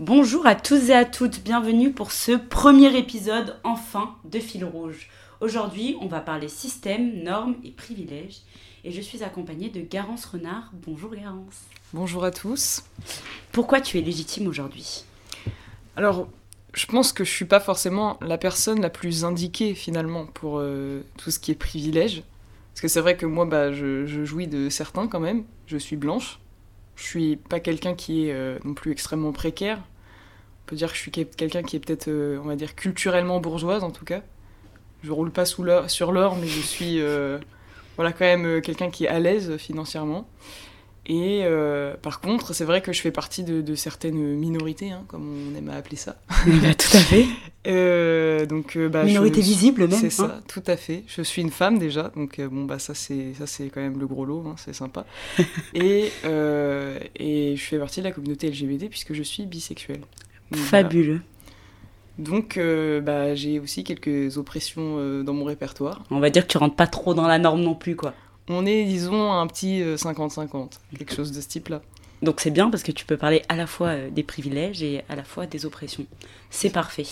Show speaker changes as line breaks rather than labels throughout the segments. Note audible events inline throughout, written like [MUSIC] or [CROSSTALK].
Bonjour à tous et à toutes, bienvenue pour ce premier épisode enfin de Fil Rouge. Aujourd'hui, on va parler système, normes et privilèges. Et je suis accompagnée de Garance Renard. Bonjour Garance.
Bonjour à tous.
Pourquoi tu es légitime aujourd'hui?
Alors, je pense que je suis pas forcément la personne la plus indiquée finalement pour euh, tout ce qui est privilège. Parce que c'est vrai que moi, bah, je, je, jouis de certains quand même. Je suis blanche. Je suis pas quelqu'un qui est euh, non plus extrêmement précaire. On peut dire que je suis quelqu'un qui est peut-être, euh, on va dire, culturellement bourgeoise en tout cas. Je roule pas sur l'or, mais je suis euh, voilà, quand même quelqu'un qui est à l'aise financièrement. Et euh, par contre, c'est vrai que je fais partie de, de certaines minorités, hein, comme on aime à appeler ça. [LAUGHS]
Bah, tout à fait. [LAUGHS]
euh, donc, bah,
Minorité
je,
visible même.
C'est ça,
hein.
tout à fait. Je suis une femme déjà, donc bon bah ça c'est ça c'est quand même le gros lot, hein, c'est sympa. [LAUGHS] et euh, et je fais partie de la communauté LGBT puisque je suis bisexuelle. Donc,
Fabuleux.
voilà. Donc euh, bah j'ai aussi quelques oppressions euh, dans mon répertoire.
On va dire que tu rentres pas trop dans la norme non plus, quoi.
On est disons un petit euh, 50-50, quelque chose de ce type-là.
Donc c'est bien parce que tu peux parler à la fois euh, des privilèges et à la fois des oppressions. C'est parfait.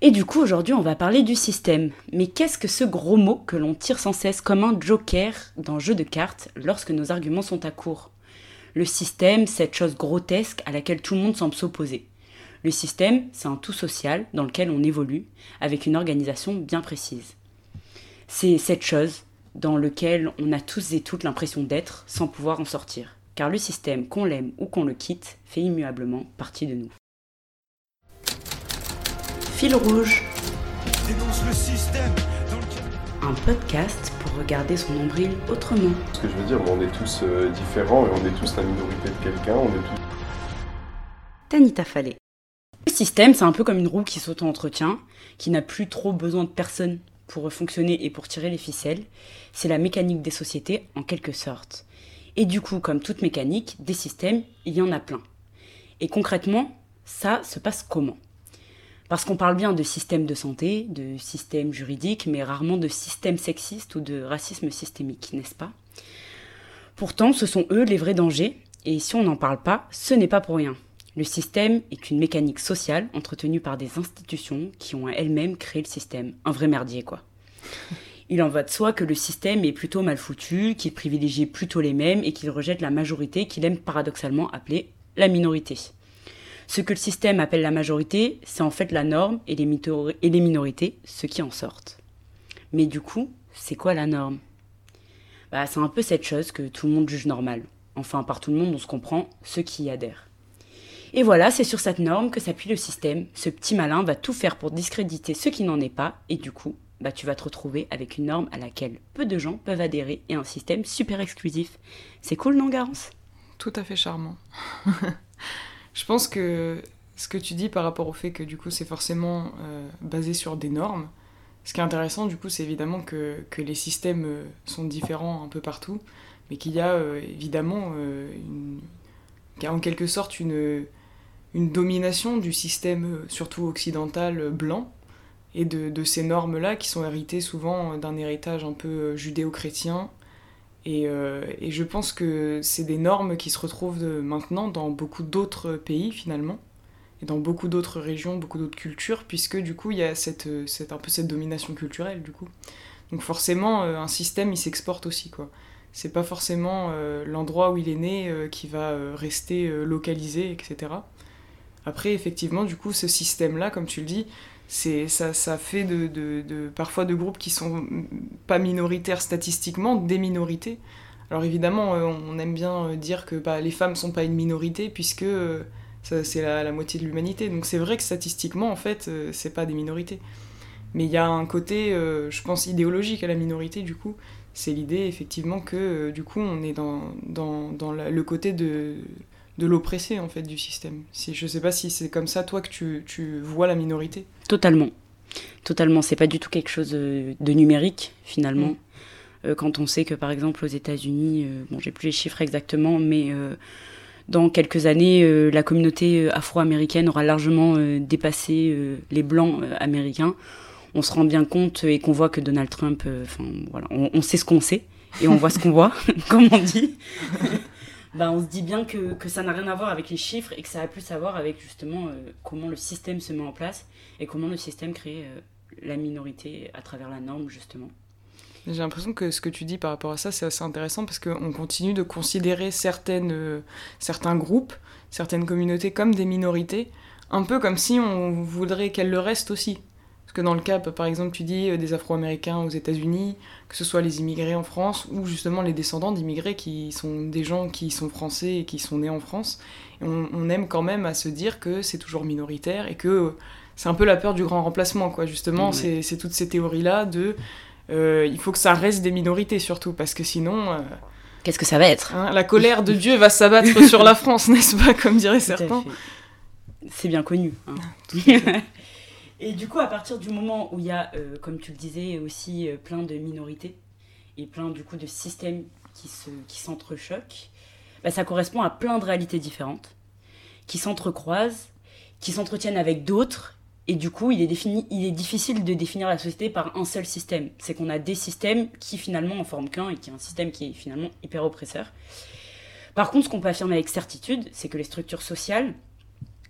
Et du coup, aujourd'hui, on va parler du système. Mais qu'est-ce que ce gros mot que l'on tire sans cesse comme un joker dans jeu de cartes lorsque nos arguments sont à court? Le système, cette chose grotesque à laquelle tout le monde semble s'opposer. Le système, c'est un tout social dans lequel on évolue, avec une organisation bien précise. C'est cette chose dans lequel on a tous et toutes l'impression d'être sans pouvoir en sortir. Car le système, qu'on l'aime ou qu'on le quitte, fait immuablement partie de nous. Fil rouge,
dénonce le système dans lequel...
un podcast pour regarder son nombril autrement.
Ce que je veux dire, on est tous euh, différents et on est tous la minorité de quelqu'un, on est tous...
Tanita Fallet. Le système, c'est un peu comme une roue qui s'auto-entretient, qui n'a plus trop besoin de personne pour fonctionner et pour tirer les ficelles. C'est la mécanique des sociétés en quelque sorte. Et du coup, comme toute mécanique, des systèmes, il y en a plein. Et concrètement, ça se passe comment? Parce qu'on parle bien de système de santé, de système juridique, mais rarement de système sexiste ou de racisme systémique, n'est-ce pas? Pourtant, ce sont eux les vrais dangers, et si on n'en parle pas, ce n'est pas pour rien. Le système est une mécanique sociale entretenue par des institutions qui ont elles-mêmes créé le système. Un vrai merdier, quoi. Il en va de soi que le système est plutôt mal foutu, qu'il privilégie plutôt les mêmes et qu'il rejette la majorité qu'il aime paradoxalement appeler la minorité. Ce que le système appelle la majorité, c'est en fait la norme et les, mitori- et les minorités, ceux qui en sortent. Mais du coup, c'est quoi la norme? Bah, C'est un peu cette chose que tout le monde juge normale. Enfin, par tout le monde, on se comprend, ceux qui y adhèrent. Et voilà, c'est sur cette norme que s'appuie le système. Ce petit malin va tout faire pour discréditer ce qui n'en est pas, et du coup, bah, tu vas te retrouver avec une norme à laquelle peu de gens peuvent adhérer et un système super exclusif. C'est cool, non, Garance?
Tout à fait charmant. [LAUGHS] je pense que ce que tu dis par rapport au fait que du coup c'est forcément euh, basé sur des normes, ce qui est intéressant du coup c'est évidemment que, que les systèmes euh, sont différents un peu partout, mais qu'il y a euh, évidemment euh, une, en quelque sorte une, une domination du système euh, surtout occidental euh, blanc et de, ces normes-là qui sont héritées souvent d'un héritage un peu euh, judéo-chrétien. Et, euh, je pense que c'est des normes qui se retrouvent maintenant dans beaucoup d'autres pays finalement, et dans beaucoup d'autres régions, beaucoup d'autres cultures, puisque du coup il y a cette, euh, un peu cette domination culturelle du coup. Donc forcément euh, un système il s'exporte aussi quoi. C'est pas forcément euh, l'endroit où il est né euh, qui va euh, rester euh, localisé, etc. Après effectivement du coup ce système-là, comme tu le dis, c'est ça, ça fait de, parfois de groupes qui sont pas minoritaires statistiquement, des minorités. Alors évidemment, euh, on aime bien euh, dire que bah, les femmes sont pas une minorité puisque euh, c'est la, moitié de l'humanité. Donc c'est vrai que statistiquement, en fait, c'est pas des minorités. Mais il y a un côté, je pense, idéologique à la minorité, du coup. C'est l'idée, effectivement, que du coup, on est dans, dans, dans le côté de, de l'oppressé, en fait, du système. Si, je sais pas si c'est comme ça, toi, que tu, tu vois la minorité.
Totalement. Totalement. C'est pas du tout quelque chose de numérique, finalement.
Mm.
Euh, quand on sait que, par exemple, aux États-Unis, euh, bon, j'ai plus les chiffres exactement, mais euh, dans quelques années, euh, la communauté afro-américaine aura largement dépassé les blancs américains. On se rend bien compte et qu'on voit que Donald Trump, enfin voilà, on, on sait ce qu'on sait et on voit ce qu'on voit, [LAUGHS] comme on dit. Bah, on se dit bien que, que ça n'a rien à voir avec les chiffres et que ça a plus à voir avec justement euh, comment le système se met en place et comment le système crée euh, la minorité à travers la norme justement.
J'ai l'impression que ce que tu dis par rapport à ça, c'est assez intéressant parce qu'on continue de considérer certaines, euh, certains groupes, certaines communautés comme des minorités, un peu comme si on voudrait qu'elles le restent aussi. Que dans le cas, par exemple, tu dis euh, des Afro-Américains aux États-Unis, que ce soit les immigrés en France ou justement les descendants d'immigrés qui sont des gens qui sont français et qui sont nés en France, on, on, aime quand même à se dire que c'est toujours minoritaire et que c'est un peu la peur du grand remplacement, quoi. Justement, c'est toutes ces théories-là de euh, il faut que ça reste des minorités surtout, parce que sinon... Euh,
Qu'est-ce que ça va être?
hein, La colère de Dieu va s'abattre sur la France, [LAUGHS] n'est-ce pas, comme diraient certains?
C'est bien connu. Hein. [LAUGHS] et du coup, à partir du moment où il y a, euh, comme tu le disais, aussi euh, plein de minorités et plein du coup de systèmes qui se, qui s'entrechoquent, bah, ça correspond à plein de réalités différentes qui s'entrecroisent, qui s'entretiennent avec d'autres et du coup, il est, défini, il est difficile de définir la société par un seul système. C'est qu'on a des systèmes qui finalement en forment qu'un et qui est un système qui est finalement hyper oppresseur. Par contre, ce qu'on peut affirmer avec certitude, c'est que les structures sociales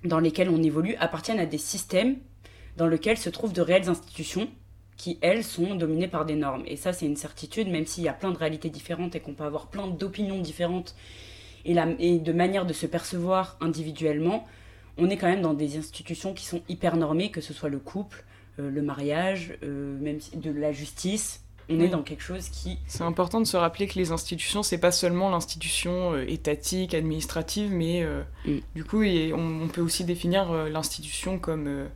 dans lesquelles on évolue appartiennent à des systèmes dans lesquels se trouvent de réelles institutions qui, elles, sont dominées par des normes. Et ça, c'est une certitude, même s'il y a plein de réalités différentes et qu'on peut avoir plein d'opinions différentes et, la, et de manières de se percevoir individuellement, on est quand même dans des institutions qui sont hyper normées, que ce soit le couple, euh, le mariage, euh, même de la justice. On oui. est dans quelque chose qui.
C'est important de se rappeler que les institutions, c'est pas seulement l'institution euh, étatique, administrative, mais mm. du coup, on, on, peut aussi définir l'institution comme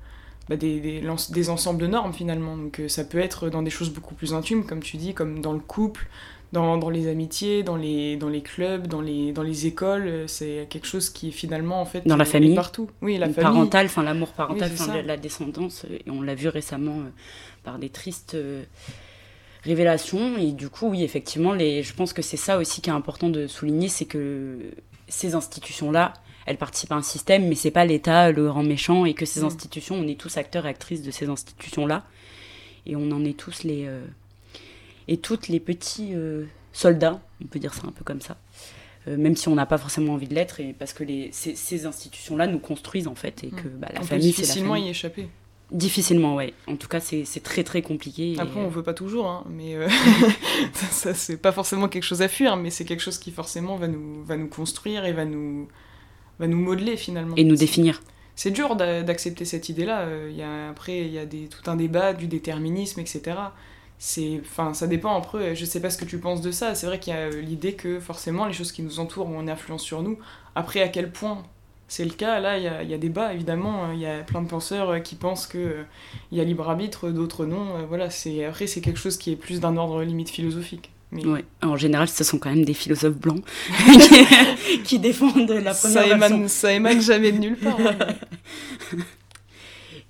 bah, des, des, des, ensembles de normes finalement. Donc ça peut être dans des choses beaucoup plus intimes, comme tu dis, comme dans le couple, dans, dans, les amitiés, dans les, dans les clubs, dans les, dans les écoles. C'est quelque chose qui est finalement en fait
dans la famille
partout. Oui, la famille.
Parental, enfin l'amour parental, oui, la, la, descendance. Et on l'a vu récemment euh, par des tristes euh, révélations. Et du coup, oui, effectivement, les, je pense que c'est ça aussi qui est important de souligner, c'est que ces institutions-là, elles participent à un système, mais c'est pas l'État le grand méchant, et que ces mmh. institutions, on est tous acteurs et actrices de ces institutions-là, et on en est tous les euh, et toutes les petits euh, soldats, on peut dire ça un peu comme ça, euh, même si on n'a pas forcément envie de l'être, et parce que les, ces, ces institutions-là nous construisent en fait, et que bah, la
on
famille,
peut difficilement y échapper.
Difficilement, ouais. En tout cas, c'est très très compliqué.
Après, et... on veut pas toujours, hein, mais euh, [LAUGHS] [LAUGHS] ça, c'est pas forcément quelque chose à fuir, mais c'est quelque chose qui forcément va nous, va nous construire et va nous, va nous modeler finalement.
Et nous définir.
C'est dur d'accepter cette idée-là. A, après, il y a des, tout un débat du déterminisme, etc enfin ça dépend après je sais pas ce que tu penses de ça. C'est vrai qu'il y a l'idée que forcément les choses qui nous entourent ont une influence sur nous. Après à quel point c'est le cas là il y a, y a, débat évidemment. Il y a plein de penseurs qui pensent que euh, il y a libre arbitre d'autres non. Euh, voilà c'est après c'est quelque chose qui est plus d'un ordre limite philosophique
mais... Ouais. En général, ce sont quand même des philosophes blancs [LAUGHS] qui défendent la première
ça émane, ça émane jamais de nulle part. [LAUGHS]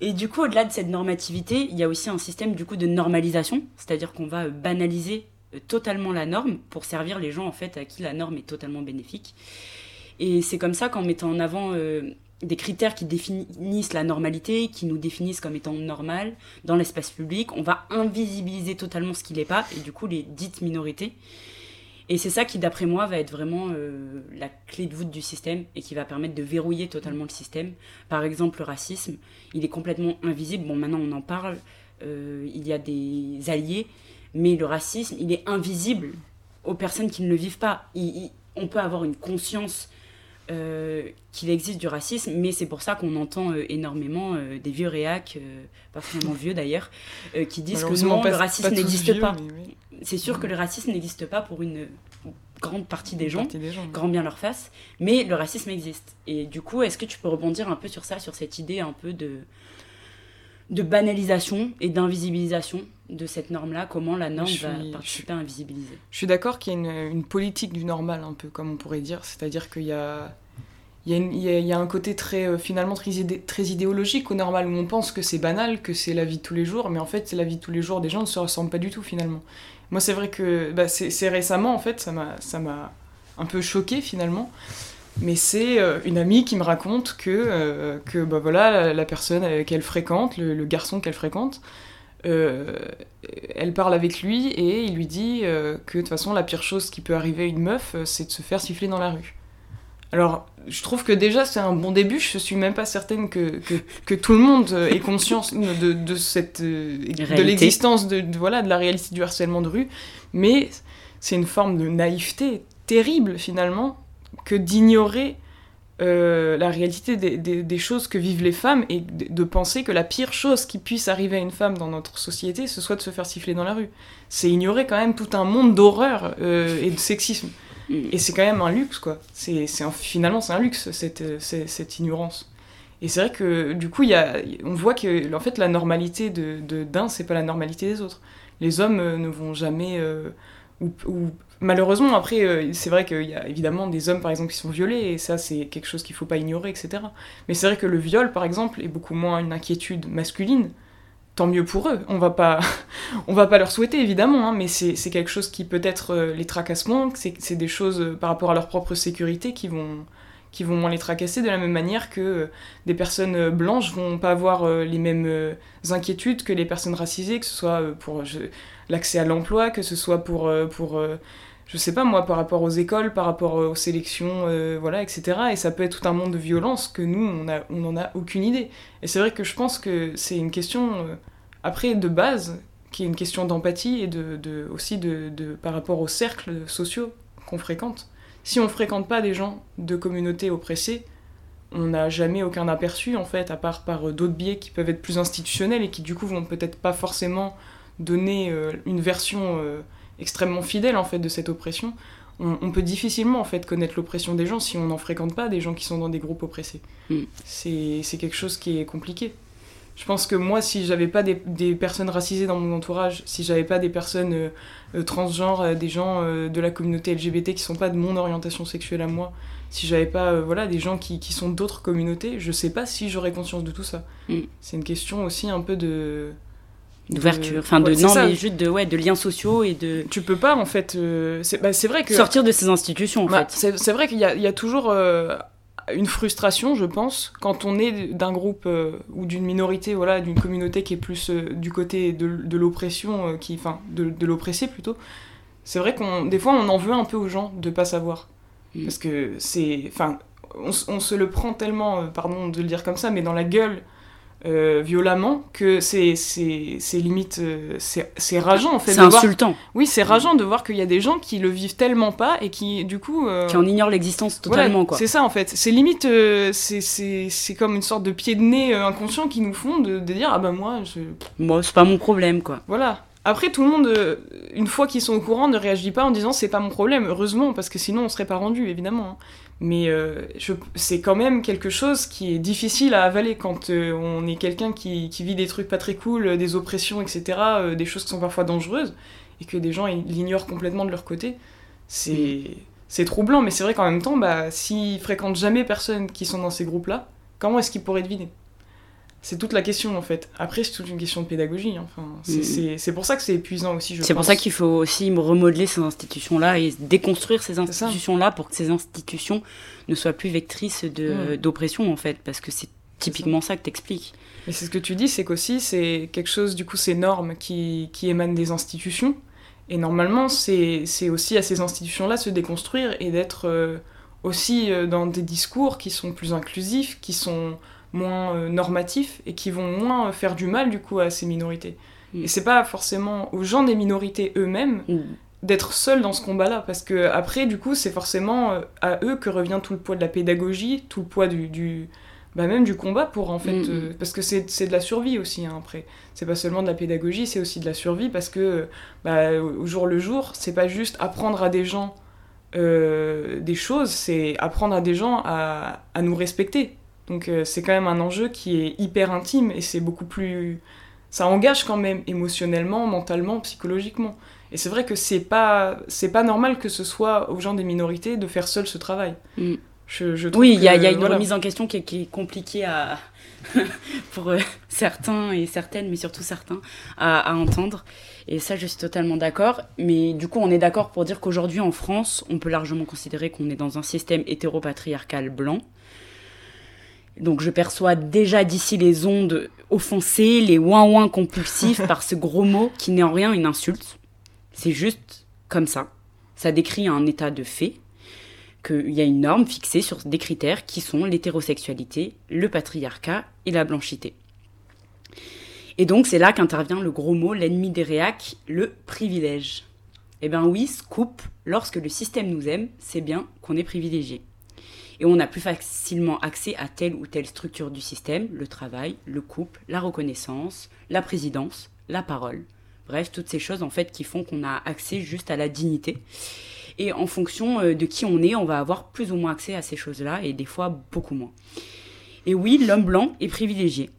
Et du coup, au-delà de cette normativité, il y a aussi un système du coup de normalisation, c'est-à-dire qu'on va banaliser totalement la norme pour servir les gens en fait à qui la norme est totalement bénéfique. Et c'est comme ça qu'en mettant en avant euh, des critères qui définissent la normalité, qui nous définissent comme étant normal dans l'espace public, on va invisibiliser totalement ce qui n'est pas et du coup les dites minorités. Et c'est ça qui, d'après moi, va être vraiment euh, la clé de voûte du système et qui va permettre de verrouiller totalement le système. Par exemple, le racisme, il est complètement invisible. Bon, maintenant on en parle, euh, il y a des alliés, mais le racisme, il est invisible aux personnes qui ne le vivent pas. On peut avoir une conscience qu'il existe du racisme, mais c'est pour ça qu'on entend euh, énormément euh, des vieux réacs, pas forcément vieux d'ailleurs, qui disent que non,
pas,
le racisme n'existe pas.
Oui.
C'est sûr que le racisme n'existe pas pour une grande partie des gens,
des gens
grand bien leur face, mais le racisme existe. Et du coup, est-ce que tu peux rebondir un peu sur ça, sur cette idée un peu de, de banalisation et d'invisibilisation de cette norme-là, comment la norme
suis,
va participer à invisibiliser.
Je suis d'accord qu'il y a une, une, politique du normal, un peu, comme on pourrait dire, c'est-à-dire qu'il y a, il y, a une, il, y a, il y a un côté très, euh, finalement très, idé, très idéologique au normal, où on pense que c'est banal, que c'est la vie de tous les jours, mais en fait, la vie de tous les jours des gens ne se ressemblent pas du tout, finalement. Moi, c'est vrai que bah, c'est récemment, en fait, ça m'a un peu choqué, finalement. Mais c'est euh, une amie qui me raconte que, euh, que bah, voilà, la, la personne qu'elle fréquente, le, le garçon qu'elle fréquente, euh, elle parle avec lui et il lui dit euh, que de toute façon la pire chose qui peut arriver à une meuf, euh, c'est de se faire siffler dans la rue. Alors, je trouve que déjà c'est un bon début. Je suis même pas certaine que, que, que tout le monde euh, ait conscience de, de cette euh, de l'existence de, de- voilà de la réalité du harcèlement de rue, mais c'est une forme de naïveté terrible finalement que d'ignorer euh, la réalité des, des- des choses que vivent les femmes et de, de penser que la pire chose qui puisse arriver à une femme dans notre société, ce soit de se faire siffler dans la rue. C'est ignorer quand même tout un monde d'horreur euh, et de sexisme.
Mm.
Et c'est quand même un luxe, quoi. C'est, finalement, c'est un luxe, cette, euh, cette, cette ignorance. Et c'est vrai que, du coup, y a, on voit que, en fait, la normalité de, d'un, c'est pas la normalité des autres. Les hommes ne vont jamais... euh, ou, ou- malheureusement, après, euh, c'est vrai qu'il y a évidemment des hommes, par exemple, qui sont violés, et ça, c'est quelque chose qu'il faut pas ignorer, etc. Mais c'est vrai que le viol, par exemple, est beaucoup moins une inquiétude masculine. Tant mieux pour eux. On va pas, [LAUGHS] on va pas leur souhaiter, évidemment, hein, mais c'est quelque chose qui peut-être euh, les tracasse moins, c'est des choses euh, par rapport à leur propre sécurité qui vont, qui vont moins les tracasser, de la même manière que des personnes blanches vont pas avoir les mêmes inquiétudes que les personnes racisées, que ce soit pour l'accès à l'emploi, que ce soit pour, pour je sais pas moi, par rapport aux écoles, par rapport aux sélections, euh, voilà, etc. Et ça peut être tout un monde de violence que nous, on a, on a aucune idée. Et c'est vrai que je pense que c'est une question, euh, après, de base, qui est une question d'empathie et de, aussi de, par rapport aux cercles sociaux qu'on fréquente. Si on fréquente pas des gens de communautés oppressées, on n'a jamais aucun aperçu, en fait, à part par euh, d'autres biais qui peuvent être plus institutionnels et qui, du coup, vont peut-être pas forcément donner une version extrêmement fidèle, en fait, de cette oppression. On, on peut difficilement, en fait, connaître l'oppression des gens si on n'en fréquente pas des gens qui sont dans des groupes oppressés.
Mm.
C'est quelque chose qui est compliqué. Je pense que moi, si j'avais pas des, des personnes racisées dans mon entourage, si j'avais pas des personnes euh, euh, transgenres, euh, des gens euh, de la communauté LGBT qui sont pas de mon orientation sexuelle à moi, si j'avais pas voilà des gens qui, qui sont d'autres communautés, je sais pas si j'aurais conscience de tout ça.
Mm.
C'est une question aussi un peu de
D'ouverture. Enfin, de,
Ouais,
non,
ça.
mais juste de, ouais, de liens sociaux et de
Tu peux pas en fait. euh, c'est bah, c'est vrai que
sortir de ces institutions, en
Bah,
fait.
c'est vrai qu'il y, a- il y a toujours euh, une frustration, je pense, quand on est d'un groupe euh, ou d'une minorité, voilà, d'une communauté qui est plus du côté de, de l'oppression, qui, enfin, de, de l'oppressé plutôt. C'est vrai qu'on, des fois, on en veut un peu aux gens de pas savoir,
Mm.
parce que c'est, enfin, on, se le prend tellement, pardon de le dire comme ça, mais dans la gueule. Euh, violemment que c'est limite euh, c'est rageant en fait
C'est
de voir-
insultant.
oui c'est rageant de voir qu'il y a des gens qui le vivent tellement pas et qui du coup euh,
Qui en ignore l'existence totalement,
Ouais,
quoi.
C'est ça en fait. C'est limite, euh, c'est- comme une sorte de pied de nez inconscient qui nous font de, de dire ah bah moi, je...
Moi, c'est pas mon problème, quoi.
voilà. Après tout le monde, une fois qu'ils sont au courant, ne réagit pas en disant c'est pas mon problème. Heureusement parce que sinon on serait pas rendu évidemment. Mais euh, c'est quand même quelque chose qui est difficile à avaler quand euh, on est quelqu'un qui, qui vit des trucs pas très cool, euh, des oppressions, etc., euh, des choses qui sont parfois dangereuses, et que des gens l'ignorent complètement de leur côté. C'est c'est troublant, mais c'est vrai qu'en même temps, bah, s'ils fréquentent jamais personne qui sont dans ces groupes-là, comment est-ce qu'ils pourraient deviner? C'est toute la question en fait. Après, c'est toute une question de pédagogie. hein. Enfin, c'est
Mhm.
c'est- pour ça que c'est épuisant aussi,
C'est pour ça qu'il faut aussi remodeler ces institutions-là et déconstruire ces
ça.
institutions-là pour que ces institutions ne soient plus vectrices de- d'oppression, en fait, parce que c'est typiquement ça que t'expliques.
Mais c'est ce que tu dis, c'est qu'aussi, c'est quelque chose, du coup, ces normes qui, qui émanent des institutions. Et normalement, c'est c'est aussi à ces institutions-là se déconstruire et d'être euh, aussi euh, dans des discours qui sont plus inclusifs, qui sont moins euh, normatifs et qui vont moins faire du mal, du coup, à ces minorités.
Mm.
Et c'est pas forcément aux gens des minorités eux-mêmes
Mm.
d'être seuls dans ce combat-là, parce que après, du coup, c'est forcément euh, à eux que revient tout le poids de la pédagogie, tout le poids du, du bah même du combat pour en fait,
Mhm.
euh, parce que c'est c'est de la survie aussi. hein, après, c'est pas seulement de la pédagogie, c'est aussi de la survie, parce que bah, au jour le jour, c'est pas juste apprendre à des gens euh, des choses, c'est apprendre à des gens à, à nous respecter. Donc euh, c'est quand même un enjeu qui est hyper intime et c'est beaucoup plus ça engage quand même émotionnellement, mentalement, psychologiquement. Et c'est vrai que c'est pas c'est pas normal que ce soit aux gens des minorités de faire seuls ce travail.
Mm.
Je, je trouve
Oui, il y, a- y une
voilà.
remise en question qui est, qui est compliquée à, [LAUGHS] pour euh, certains et certaines, mais surtout certains, à, à entendre. Et ça, je suis totalement d'accord. Mais du coup, on est d'accord pour dire qu'aujourd'hui, en France, on peut largement considérer qu'on est dans un système hétéropatriarcal blanc. Donc, je perçois déjà d'ici les ondes offensées, les ouin-ouin compulsifs [LAUGHS] par ce gros mot qui n'est en rien une insulte. C'est juste comme ça. Ça décrit un état de fait. qu'il y a une norme fixée sur des critères qui sont l'hétérosexualité, le patriarcat et la blanchité. Et donc c'est là qu'intervient le gros mot, l'ennemi des réacs, le privilège. Eh bien oui, scoop, lorsque le système nous aime, c'est bien qu'on est privilégié. Et on a plus facilement accès à telle ou telle structure du système, le travail, le couple, la reconnaissance, la présidence, la parole. Bref, toutes ces choses en fait qui font qu'on a accès juste à la dignité. Et en fonction euh, de qui on est, on va avoir plus ou moins accès à ces choses-là et des fois beaucoup moins. Et oui, l'homme blanc est privilégié.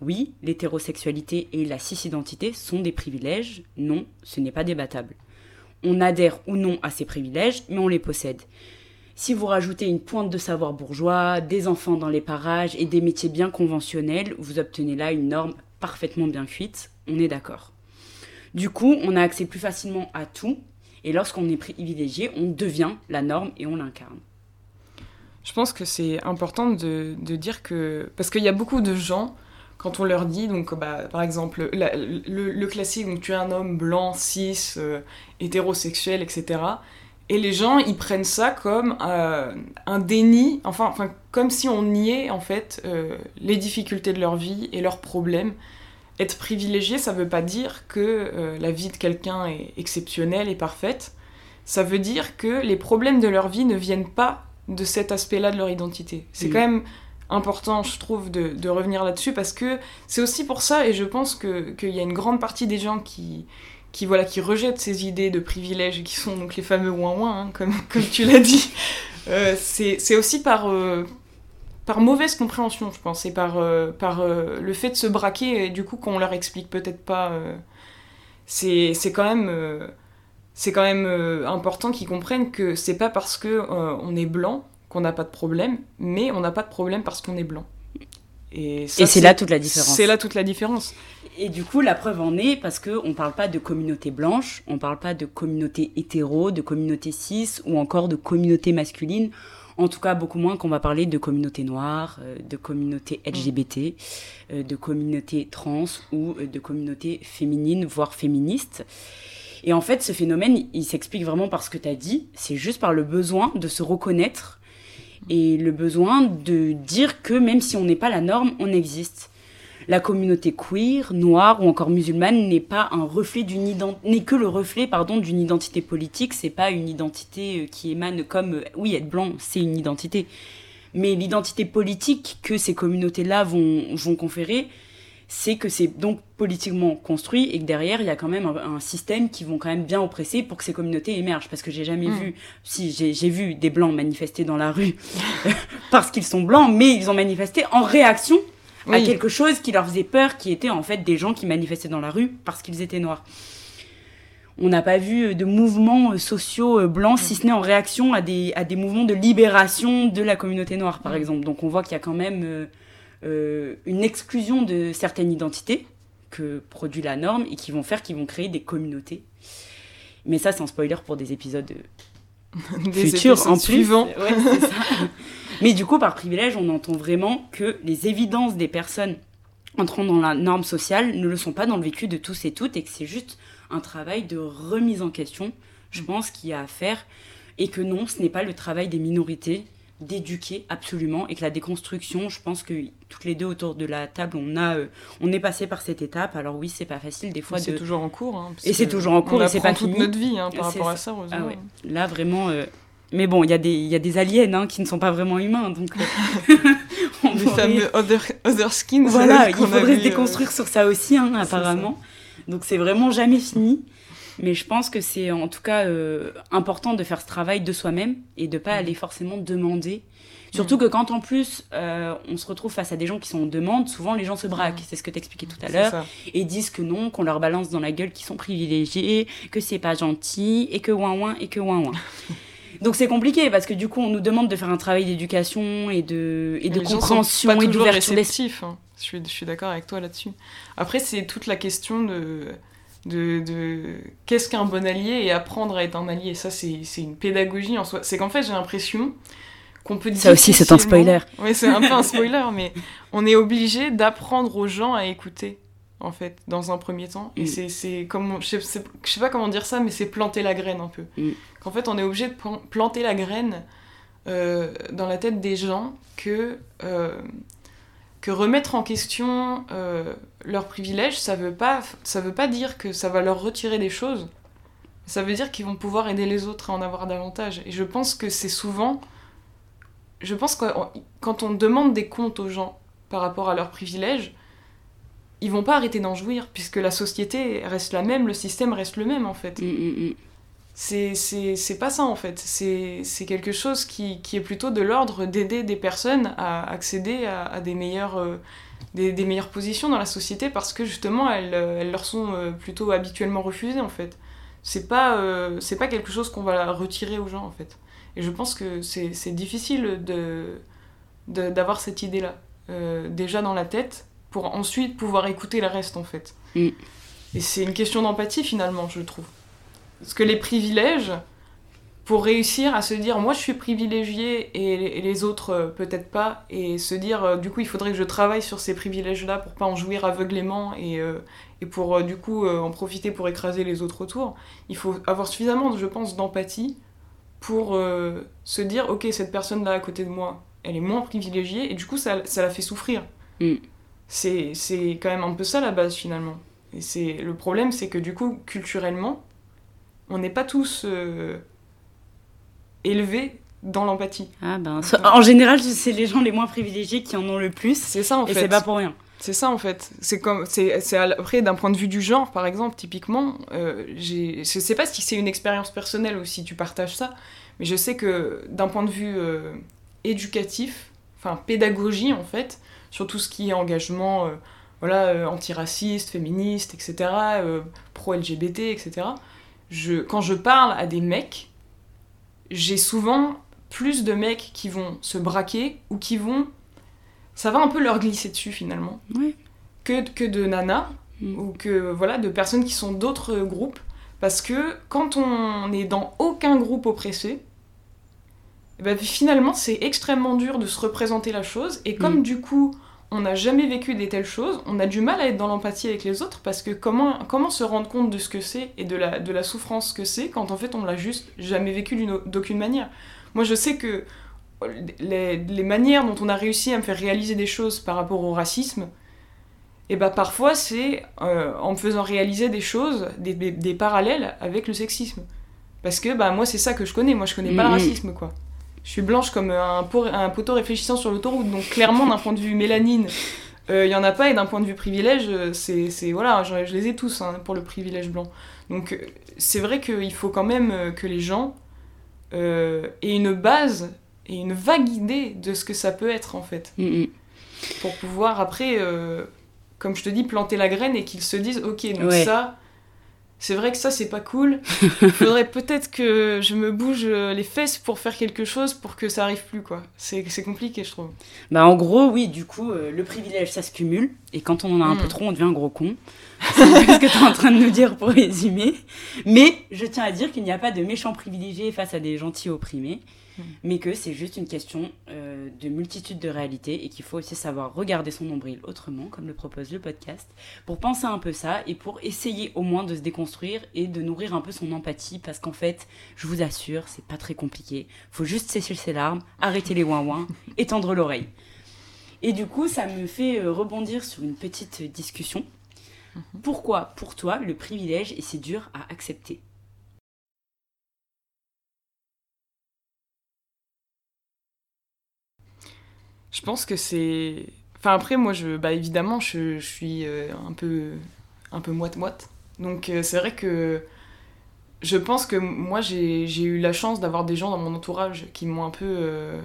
Oui, l'hétérosexualité et la cis-identité sont des privilèges. Non, ce n'est pas débattable. On adhère ou non à ces privilèges, mais on les possède. Si vous rajoutez une pointe de savoir bourgeois, des enfants dans les parages et des métiers bien conventionnels, vous obtenez là une norme parfaitement bien cuite, on est d'accord. Du coup, on a accès plus facilement à tout, et lorsqu'on est privilégié, on devient la norme et on l'incarne.
Je pense que c'est important de, dire que... Parce qu'il y a beaucoup de gens, quand on leur dit, donc bah, par exemple, le, classique, donc tu es un homme blanc, cis, euh, hétérosexuel, etc. Et les gens, ils prennent ça comme euh, un déni, enfin, enfin, comme si on niait en fait euh, les difficultés de leur vie et leurs problèmes. Être privilégié, ça veut pas dire que euh, la vie de quelqu'un est exceptionnelle et parfaite. Ça veut dire que les problèmes de leur vie ne viennent pas de cet aspect-là de leur identité. C'est quand même important, je trouve, de, de revenir là-dessus parce que c'est aussi pour ça, et je pense qu'il y a une grande partie des gens qui, qui voilà qui rejettent ces idées de privilèges qui sont donc les fameux ouin ouin hein, comme, [LAUGHS] comme tu l'as dit. Euh, c'est aussi par euh, par mauvaise compréhension je pense et par euh, par le fait de se braquer et du coup qu'on leur explique peut-être pas c'est quand même c'est quand même important qu'ils comprennent que c'est pas parce que on est blanc qu'on n'a pas de problème mais on n'a pas de problème parce qu'on est blanc
et, c'est là toute la différence.
C'est là toute la différence.
Et du coup, la preuve en est parce qu'on ne parle pas de communauté blanche, on ne parle pas de communauté hétéro, de communauté cis ou encore de communauté masculine. En tout cas, beaucoup moins qu'on va parler de communauté noire, euh, de communauté mm. LGBT, euh, de communauté trans ou euh, de communauté féminine, voire féministe. Et en fait, ce phénomène, il s'explique vraiment par ce que tu as dit. C'est juste par le besoin de se reconnaître et le besoin de dire que même si on n'est pas la norme, on existe. La communauté queer, noire ou encore musulmane n'est pas un reflet d'une n'est que le reflet pardon d'une identité politique. C'est pas une identité euh, qui émane comme euh, oui être blanc, c'est une identité, mais l'identité politique que ces communautés-là vont vont conférer, c'est que c'est donc politiquement construit et que derrière il y a quand même un, système qui vont quand même bien oppresser pour que ces communautés émergent parce que j'ai jamais mm. vu si j'ai vu des blancs manifester dans la rue [LAUGHS] parce qu'ils sont blancs mais ils ont manifesté en réaction à quelque chose qui leur faisait peur qui était en fait des gens qui manifestaient dans la rue parce qu'ils étaient noirs on n'a pas vu de mouvements euh, sociaux euh, blancs, si ce n'est en réaction à des, à des mouvements de libération de la communauté noire, par mm. exemple. Donc on voit qu'il y a quand même euh, euh, une exclusion de certaines identités que produit la norme et qui vont faire qu'ils vont créer des communautés. Mais ça, c'est un spoiler pour des épisodes [LAUGHS] futurs en suivant. [LAUGHS] Mais du coup, par privilège, on entend vraiment que les évidences des personnes entrant dans la norme sociale ne le sont pas dans le vécu de tous et toutes et que c'est juste un travail de remise en question, je pense, qu'il y a à faire et que non, ce n'est pas le travail des minorités d'éduquer absolument et que la déconstruction, je pense que toutes les deux autour de la table, on a, euh, on est passé par cette étape. Alors oui, c'est pas facile des fois.
C'est toujours en cours. Hein,
et c'est toujours en cours et c'est pas
toute notre vie hein, par rapport à ça. Ah
Là vraiment. Euh, mais bon, il y, a des, y a des aliens hein, qui ne sont pas vraiment humains, donc. Euh, [LAUGHS]
les fameux other, other skins.
Voilà, il faudrait se déconstruire sur ça aussi, apparemment. Donc c'est vraiment jamais fini. Mais je pense que c'est en tout cas euh, important de faire ce travail de soi-même et de pas mm. aller forcément demander. Surtout mm. que quand en plus euh, on se retrouve face à des gens qui sont en demande, souvent les gens se braquent. Mm. C'est ce que tu expliquais tout à l'heure. Et disent que non, qu'on leur balance dans la gueule qu'ils sont privilégiés, que c'est pas gentil, et que ouin ouin, et que ouin ouin. [LAUGHS] Donc c'est compliqué parce que du coup on nous demande de faire un travail d'éducation et de, et de compréhension et d'ouverture d'esprit.
Hein. Je suis, je suis d'accord avec toi là-dessus. Après c'est toute la question de de, qu'est-ce qu'un bon allié et apprendre à être un allié. Ça, c'est une pédagogie en soi. C'est qu'en fait, j'ai l'impression qu'on peut
Ça aussi, c'est un spoiler.
Oui, c'est un peu un [LAUGHS] spoiler, mais on est obligé d'apprendre aux gens à écouter, en fait, dans un premier temps. Et mm. c'est comme. Je sais, sais, pas comment dire ça, mais c'est planter la graine un peu. Mm. Qu'en fait, on est obligé de planter la graine euh, dans la tête des gens que, euh, que remettre en question euh, leurs privilèges, ça veut, pas, ça veut pas dire que ça va leur retirer des choses. Ça veut dire qu'ils vont pouvoir aider les autres à en avoir davantage. Et je pense que c'est souvent... Je pense que quand on demande des comptes aux gens par rapport à leurs privilèges, ils vont pas arrêter d'en jouir, puisque la société reste la même, le système reste le même en fait.
Mm, mm, mm.
C'est- pas ça en fait. C'est c'est quelque chose qui, qui est plutôt de l'ordre d'aider des personnes à accéder à, à des, meilleures, euh, des, des meilleures positions dans la société parce que justement elles, euh, elles leur sont euh, plutôt habituellement refusées en fait. C'est pas, euh, c'est pas quelque chose qu'on va retirer aux gens en fait. Et je pense que c'est c'est difficile de de- d'avoir cette idée-là euh, déjà dans la tête pour ensuite pouvoir écouter le reste en fait.
Mm.
Et c'est une question d'empathie finalement, je trouve. Parce que les privilèges, pour réussir à se dire moi je suis privilégié et les- et les autres euh, peut-être pas, et se dire euh, du coup il faudrait que je travaille sur ces privilèges-là pour pas en jouir aveuglément et, euh, et pour du coup en profiter pour écraser les autres autour, il faut avoir suffisamment, je pense, d'empathie pour se dire ok cette personne-là à côté de moi, elle est moins privilégiée et du coup ça, ça la fait souffrir.
Mm.
C'est c'est quand même un peu ça la base finalement. Et c'est le problème, c'est que du coup culturellement, on n'est pas tous élevés dans l'empathie.
Ah ben, en général, c'est les gens les moins privilégiés qui en ont le plus.
C'est ça en
et
fait.
c'est pas pour rien.
C'est ça en fait. C'est comme, c'est, après d'un point de vue du genre par exemple typiquement, euh, j'ai, je sais pas si c'est une expérience personnelle ou si tu partages ça, mais je sais que d'un point de vue euh, éducatif, enfin pédagogie en fait, sur tout ce qui est engagement, euh, voilà, euh, antiraciste, féministe, etc., pro-LGBT, etc. Je, quand je parle à des mecs, j'ai souvent plus de mecs qui vont se braquer ou qui vont ça va un peu leur glisser dessus finalement. Que, que de nanas
Mm.
ou que voilà de personnes qui sont d'autres groupes parce que quand on n'est dans aucun groupe oppressé eh ben, finalement c'est extrêmement dur de se représenter la chose et comme
Mm.
du coup on n'a jamais vécu des telles choses, on a du mal à être dans l'empathie avec les autres parce que comment, comment se rendre compte de ce que c'est et de la, de la souffrance que c'est quand en fait on l'a juste jamais vécu d'aucune manière. Moi je sais que les, les manières dont on a réussi à me faire réaliser des choses par rapport au racisme, et bah parfois c'est euh, en me faisant réaliser des choses, des, des- des parallèles avec le sexisme. Parce que bah moi c'est ça que je connais, moi je connais pas le
Mhm.
racisme quoi. Je suis blanche comme un, pot- un poteau réfléchissant sur l'autoroute, donc clairement d'un point de vue mélanine, il y en a pas, et d'un point de vue privilège, euh, c'est c'est- voilà, je, je les ai tous hein, pour le privilège blanc. Donc euh, c'est vrai qu'il faut quand même euh, que les gens euh, aient une base et une vague idée de ce que ça peut être en fait
Mm, mm.
pour pouvoir après, euh, comme je te dis, planter la graine et qu'ils se disent ok, donc
Ouais.
ça, c'est vrai que ça c'est pas cool. [LAUGHS] Faudrait peut-être que je me bouge euh, les fesses pour faire quelque chose pour que ça arrive plus quoi. C'est compliqué je trouve.
Bah en gros, oui, du coup, euh, le privilège, ça se cumule. Et quand on en a un
Mm.
peu trop, on devient un gros con. [LAUGHS] C'est ce que tu es en train de nous dire pour résumer. Mais je tiens à dire qu'il n'y a pas de méchants privilégiés face à des gentils opprimés.
Mm.
Mais que c'est juste une question euh, de multitude de réalités et qu'il faut aussi savoir regarder son nombril autrement, comme le propose le podcast, pour penser un peu ça et pour essayer au moins de se déconstruire et de nourrir un peu son empathie parce qu'en fait, je vous assure, c'est pas très compliqué. Faut juste sécher ses larmes, arrêter les ouin-ouin et [LAUGHS] tendre l'oreille. Et du coup, ça me fait euh, rebondir sur une petite discussion. Pourquoi, pour toi, le privilège est si dur à accepter?
Je pense que c'est. Enfin, après, moi, je, bah, évidemment, je, je suis euh, un peu, un peu moite-moite. Donc, euh, c'est vrai que je pense que moi, j'ai eu la chance d'avoir des gens dans mon entourage qui m'ont un peu. euh,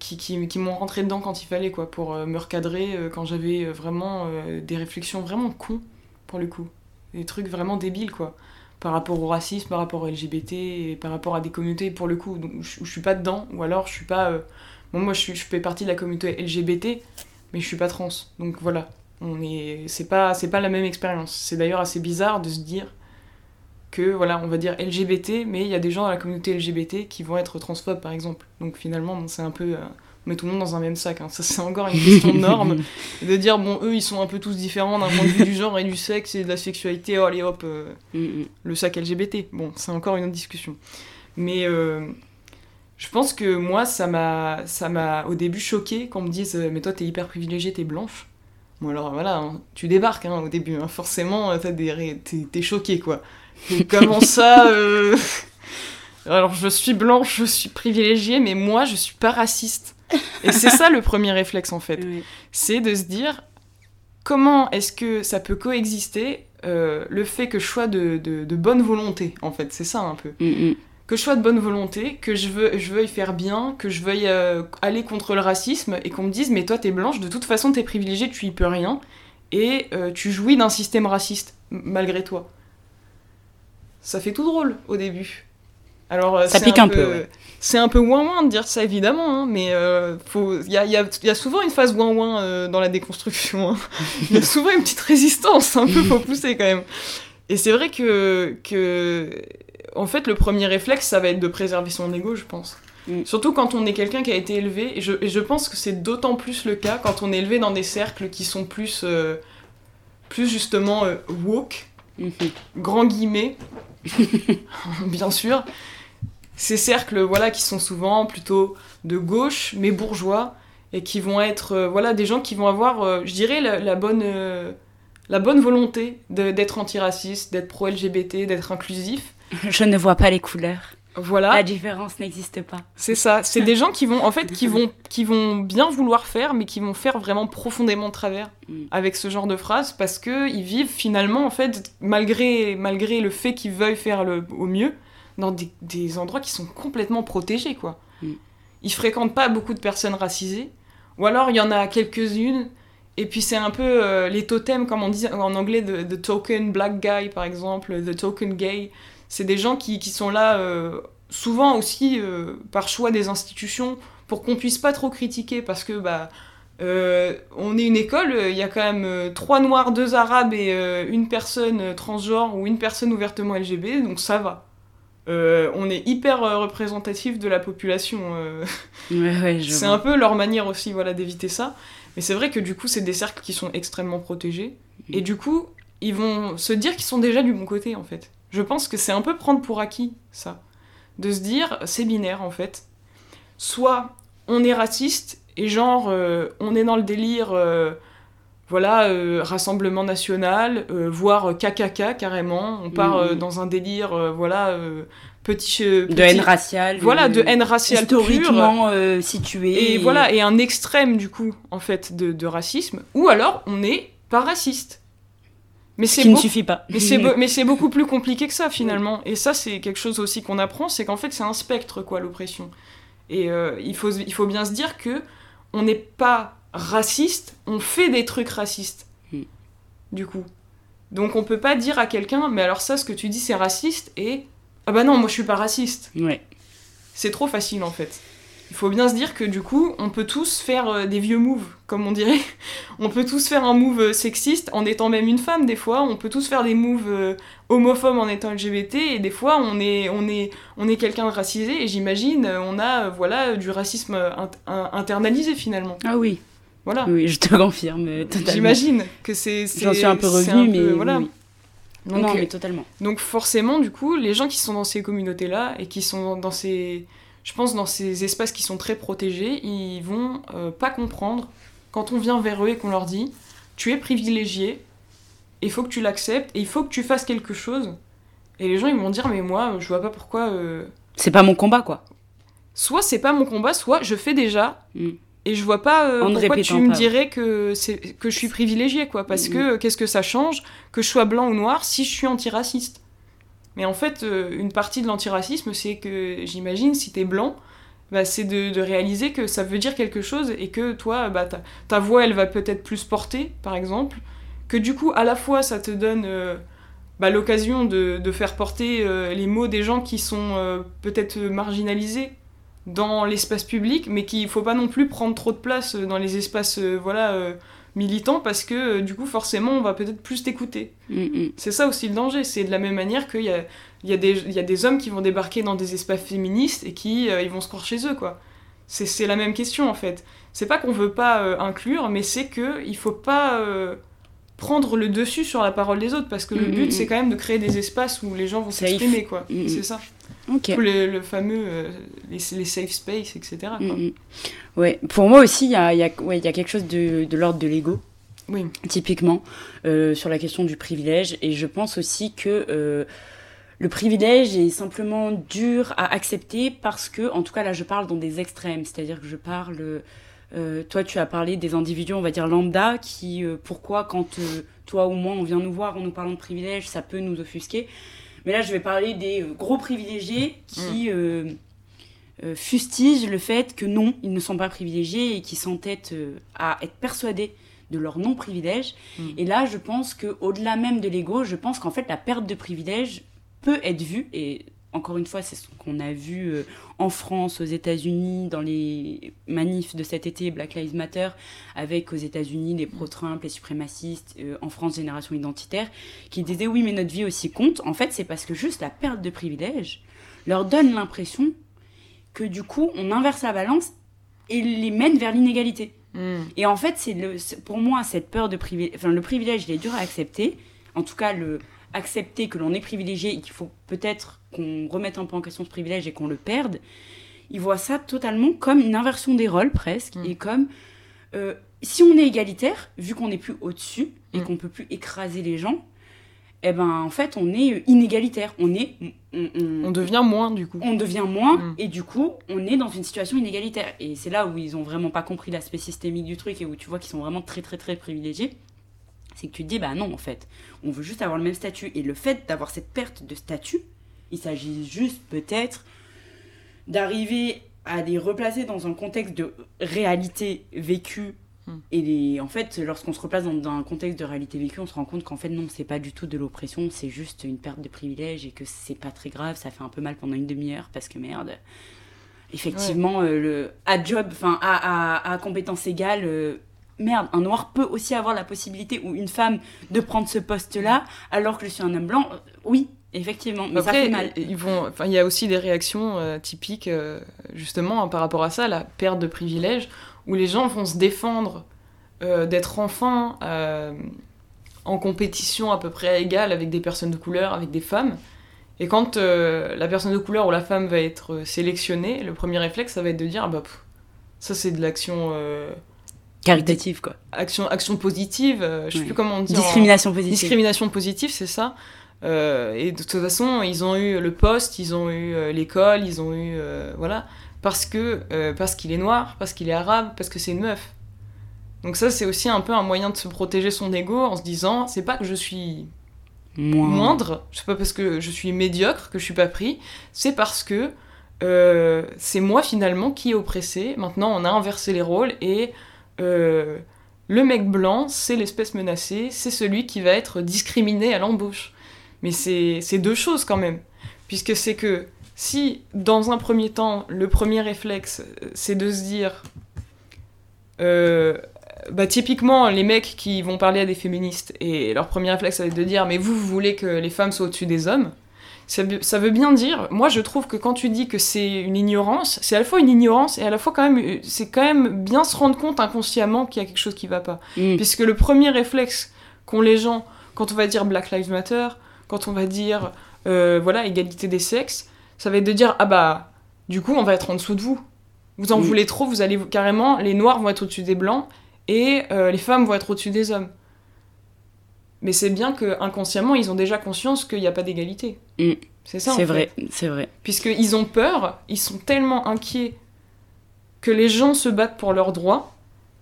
qui, qui, qui m'ont rentré dedans quand il fallait, quoi, pour me recadrer quand j'avais vraiment des réflexions vraiment cons, pour le coup. Des trucs vraiment débiles, quoi. Par rapport au racisme, par rapport au LGBT, et par rapport à des communautés, pour le coup, donc, je, suis pas dedans, ou alors je suis pas. Bon, moi, je, suis, je fais partie de la communauté LGBT, mais je suis pas trans. Donc voilà, on est, c'est pas, c'est pas la même expérience. C'est d'ailleurs assez bizarre de se dire que voilà, on va dire LGBT, mais il y a des gens dans la communauté LGBT qui vont être transphobes, par exemple. Donc finalement, bon, c'est un peu, euh, on met tout le monde dans un même sac. hein. Ça, c'est encore une question de norme, [LAUGHS] de dire bon, eux, ils sont un peu tous différents d'un point de vue du genre et du sexe et de la sexualité. Oh, allez hop. euh,
Mm, mm.
le sac LGBT. Bon, c'est encore une autre discussion. Mais euh, je pense que moi, ça m'a, ça m'a au début choqué qu'on me dise euh, Mais toi, t'es hyper privilégiée, t'es blanche. Bon, alors voilà, hein, tu débarques hein, au début, hein, forcément, t'as des t'es, t'es choqué quoi. Et [LAUGHS] comment ça euh, Alors, je suis blanche, je suis privilégiée, mais moi, je suis pas raciste. Et c'est ça le premier réflexe en fait [LAUGHS] c'est de se dire comment est-ce que ça peut coexister euh, le fait que je sois de, de- de bonne volonté, en fait, c'est ça un peu.
Mm, mm.
Que je sois de bonne volonté, que je, veux, je veuille faire bien, que je veuille euh, aller contre le racisme et qu'on me dise mais toi t'es blanche, de toute façon t'es privilégiée, tu y peux rien et euh, tu jouis d'un système raciste malgré toi. Ça fait tout drôle au début. Alors, euh,
Ça
c'est
pique un peu, ouais.
C'est un peu ouin-ouin de dire ça, évidemment, hein, mais euh, il y, a, il y a- il y a souvent une phase ouin-ouin euh, dans la déconstruction. hein. [LAUGHS] Il y a souvent une petite résistance, un peu, faut pousser quand même. Et c'est vrai que, que, en fait, le premier réflexe, ça va être de préserver son ego, je pense.
Mm.
Surtout quand on est quelqu'un qui a été élevé, et je, et je pense que c'est d'autant plus le cas quand on est élevé dans des cercles qui sont plus, euh, plus justement euh, woke,
Mhm.
grand guillemets, [LAUGHS] bien sûr. Ces cercles, voilà, qui sont souvent plutôt de gauche, mais bourgeois, et qui vont être, euh, voilà, des gens qui vont avoir, je dirais, la, la bonne, la bonne volonté d'être antiraciste, d'être pro-LGBT, d'être inclusif.
Je ne vois pas les couleurs.
Voilà.
La différence n'existe pas.
C'est ça. C'est des gens qui vont, en fait, qui vont, qui vont bien vouloir faire, mais qui vont faire vraiment profondément de travers
Mm.
avec ce genre de phrase parce que ils vivent finalement, en fait, malgré, malgré le fait qu'ils veuillent faire le, au mieux, dans des, des endroits qui sont complètement protégés, quoi.
Mm.
Ils fréquentent pas beaucoup de personnes racisées, ou alors il y en a quelques-unes. Et puis c'est un peu euh, les totems, comme on dit en anglais, de the token black guy par exemple, the token gay. C'est des gens qui, qui sont là euh, souvent aussi euh, par choix des institutions pour qu'on puisse pas trop critiquer parce que bah euh, on est une école, il y a quand même trois noirs, deux arabes et une personne transgenre ou une personne ouvertement LGB, donc ça va. On est hyper représentatif de la population.
Ouais, ouais, je [LAUGHS]
c'est un peu leur manière aussi voilà, d'éviter ça. Mais c'est vrai que du coup, c'est des cercles qui sont extrêmement protégés. Et du coup, ils vont se dire qu'ils sont déjà du bon côté, en fait. Je pense que c'est un peu prendre pour acquis, ça. De se dire, c'est binaire, en fait. Soit on est raciste, et genre, euh, on est dans le délire, euh, voilà, euh, Rassemblement National, voire KKK, carrément. On part
Mhm.
dans un délire, voilà, euh, petit...
De haine raciale.
Voilà, de haine raciale.
Historiquement euh, située.
Et voilà, et un extrême du coup, en fait, de, de racisme. Ou alors, on n'est pas raciste. Mais
Ce
c'est
qui ne suffit pas.
mais c'est beau- [LAUGHS] mais c'est beaucoup plus compliqué que ça finalement. Et ça, c'est quelque chose aussi qu'on apprend, c'est qu'en fait, c'est un spectre, quoi, l'oppression. Et euh, il, faut, il faut bien se dire que on n'est pas raciste, on fait des trucs racistes.
Mm.
Du coup. Donc on peut pas dire à quelqu'un, mais alors ça, ce que tu dis, c'est raciste, et ah bah non, moi je suis pas raciste.
Ouais.
C'est trop facile en fait. Il faut bien se dire que du coup, on peut tous faire euh, des vieux moves, comme on dirait. [LAUGHS] On peut tous faire un move euh, sexiste en étant même une femme des fois. On peut tous faire des moves euh, homophobes en étant LGBT. Et des fois, on est, on est, on est quelqu'un de racisé. Et j'imagine, on a voilà du racisme int- in- internalisé finalement.
Ah oui.
Voilà.
Oui, je te confirme.
J'imagine que c'est.
J'en suis un peu revenue,
peu-
mais
voilà.
oui, oui.
Donc,
non, mais totalement.
donc forcément, du coup, les gens qui sont dans ces communautés-là et qui sont dans ces, je pense, dans ces espaces qui sont très protégés, ils vont euh, pas comprendre quand on vient vers eux et qu'on leur dit, tu es privilégié, il faut que tu l'acceptes et il faut que tu fasses quelque chose. Et les gens ils vont dire, mais moi, je vois pas pourquoi. euh,
C'est pas mon combat, quoi.
Soit c'est pas mon combat, soit je fais déjà.
Mm.
Et je vois pas euh, pourquoi tu me
pas.
dirais que, c'est, que je suis privilégiée, quoi. Parce
Mm.
que qu'est-ce que ça change? Que je sois blanc ou noir si je suis antiraciste Mais en fait, euh, une partie de l'antiracisme, c'est que j'imagine, si t'es blanc, bah, c'est de, réaliser que ça veut dire quelque chose et que toi, bah, ta, voix, elle va peut-être plus porter, par exemple. Que du coup, à la fois, ça te donne euh, bah, l'occasion de, faire porter euh, les mots des gens qui sont peut-être marginalisés dans l'espace public, mais qu'il faut pas non plus prendre trop de place dans les espaces voilà, militants parce que euh, du coup, forcément, on va peut-être plus t'écouter.
Mm, mm.
C'est ça aussi le danger, c'est de la même manière qu'il y a, il y, a des- il y a des hommes qui vont débarquer dans des espaces féministes et qui euh, ils vont se croire chez eux, quoi. C'est, c'est la même question, en fait. C'est pas qu'on veut pas euh, inclure, mais c'est que il faut pas euh, prendre le dessus sur la parole des autres, parce que le
Mm,
but, c'est quand même de créer des espaces où les gens vont s'exprimer, quoi. C'est ça.
Ok.
Tout le, le fameux, euh, les, les safe space, etc. quoi.
Mm, mm. Ouais. Pour moi aussi, il y a, y, a, ouais, il y a quelque chose de, de l'ordre de l'ego.
Oui.
typiquement, euh, sur la question du privilège. Et je pense aussi que euh, le privilège est simplement dur à accepter parce que, en tout cas là, je parle dans des extrêmes. C'est-à-dire que je parle... euh, toi, tu as parlé des individus, on va dire lambda, qui, euh, pourquoi, quand euh, toi ou moi, on vient nous voir en nous parlant de privilège, ça peut nous offusquer. Mais là, je vais parler des gros privilégiés qui euh, euh, fustigent le fait que non, ils ne sont pas privilégiés et qui s'entêtent euh, à être persuadés de leur non-privilège.
Mm.
Et là, je pense que au delà même de l'ego, je pense qu'en fait, la perte de privilège peut être vue, et encore une fois, c'est ce qu'on a vu euh, en France, aux États-Unis, dans les manifs de cet été, Black Lives Matter, avec aux États-Unis les pro-Trump, les suprémacistes, euh, en France, Génération Identitaire, qui disaient oui, mais notre vie aussi compte. En fait, c'est parce que juste la perte de privilège leur donne l'impression que du coup, on inverse la balance et les mène vers l'inégalité.
Mm.
Et en fait, c'est- pour moi, cette peur de privilège, enfin, le privilège, il est dur à accepter. En tout cas, le accepter que l'on est privilégié et qu'il faut peut-être qu'on remette un peu en question ce privilège et qu'on le perde. Ils voient ça totalement comme une inversion des rôles presque
Mm.
et comme euh, si on est égalitaire, vu qu'on n'est plus au-dessus et
Mm.
qu'on peut plus écraser les gens, eh ben en fait, on est euh, inégalitaire. On est, on- on-
On devient moins, du coup.
on devient moins
Mm.
et du coup on est dans une situation inégalitaire et c'est là où ils ont vraiment pas compris l'aspect systémique du truc et où tu vois qu'ils sont vraiment très très très privilégiés c'est que tu te dis bah non en fait. On veut juste avoir le même statut. Et le fait d'avoir cette perte de statut il s'agit juste peut-être d'arriver à les replacer dans un contexte de réalité vécue.
Mm.
et les, en fait, lorsqu'on se replace dans, dans un contexte de réalité vécue, on se rend compte qu'en fait, non, c'est pas du tout de l'oppression, c'est juste une perte de privilège et que c'est pas très grave, ça fait un peu mal pendant une demi-heure parce que merde. Effectivement, euh, le, à job, enfin, à, à, à compétence égale, euh, merde, un noir peut aussi avoir la possibilité ou une femme de prendre ce poste-là alors que je suis un homme blanc. Euh, Oui, effectivement, mais ça fait mal.
ils vont, enfin, il y a aussi des réactions euh, typiques, euh, justement, hein, par rapport à ça, la perte de privilèges, où les gens vont se défendre euh, d'être enfin euh, en compétition à peu près égale avec des personnes de couleur, avec des femmes. Et quand euh, la personne de couleur ou la femme va être euh, sélectionnée, le premier réflexe, ça va être de dire, ah bah, pff, ça c'est de l'action, euh,
Caritative, quoi.
action, action positive, euh, je sais
Ouais.
plus comment on dit. en-
Discrimination positive.
Discrimination positive, c'est ça. Euh, et de toute façon, ils ont eu le poste, ils ont eu euh, l'école, ils ont eu euh, voilà, parce que parce qu'il est noir, parce qu'il est arabe, parce que c'est une meuf. Donc ça, c'est aussi un peu un moyen de se protéger son ego en se disant, c'est pas que je suis
Moins.
moindre, c'est pas parce que je suis médiocre que je suis pas pris, c'est parce que c'est moi finalement qui est oppressé. Maintenant, on a inversé les rôles et euh, le mec blanc, c'est l'espèce menacée, c'est celui qui va être discriminé à l'embauche. Mais c'est deux choses quand même, puisque c'est que si dans un premier temps, le premier réflexe, euh, c'est de se dire, euh, bah typiquement les mecs qui vont parler à des féministes et leur premier réflexe ça va être de dire mais vous vous voulez que les femmes soient au-dessus des hommes ça, veut- ça veut bien dire moi je trouve que quand tu dis que c'est une ignorance c'est à la fois une ignorance et à la fois quand même euh, c'est quand même bien se rendre compte inconsciemment qu'il y a quelque chose qui va pas
Mm.
puisque le premier réflexe qu'ont les gens quand on va dire Black Lives Matter quand on va dire euh, voilà égalité des sexes ça va être de dire ah bah du coup on va être en dessous de vous vous en
Mm.
voulez trop vous allez carrément les noirs vont être au-dessus des blancs et euh, les femmes vont être au-dessus des hommes. Mais c'est bien que inconsciemment ils ont déjà conscience qu'il n'y a pas d'égalité.
Mm.
C'est ça.
C'est vrai, c'est vrai.
Puisqu'ils ont peur, ils sont tellement inquiets que les gens se battent pour leurs droits,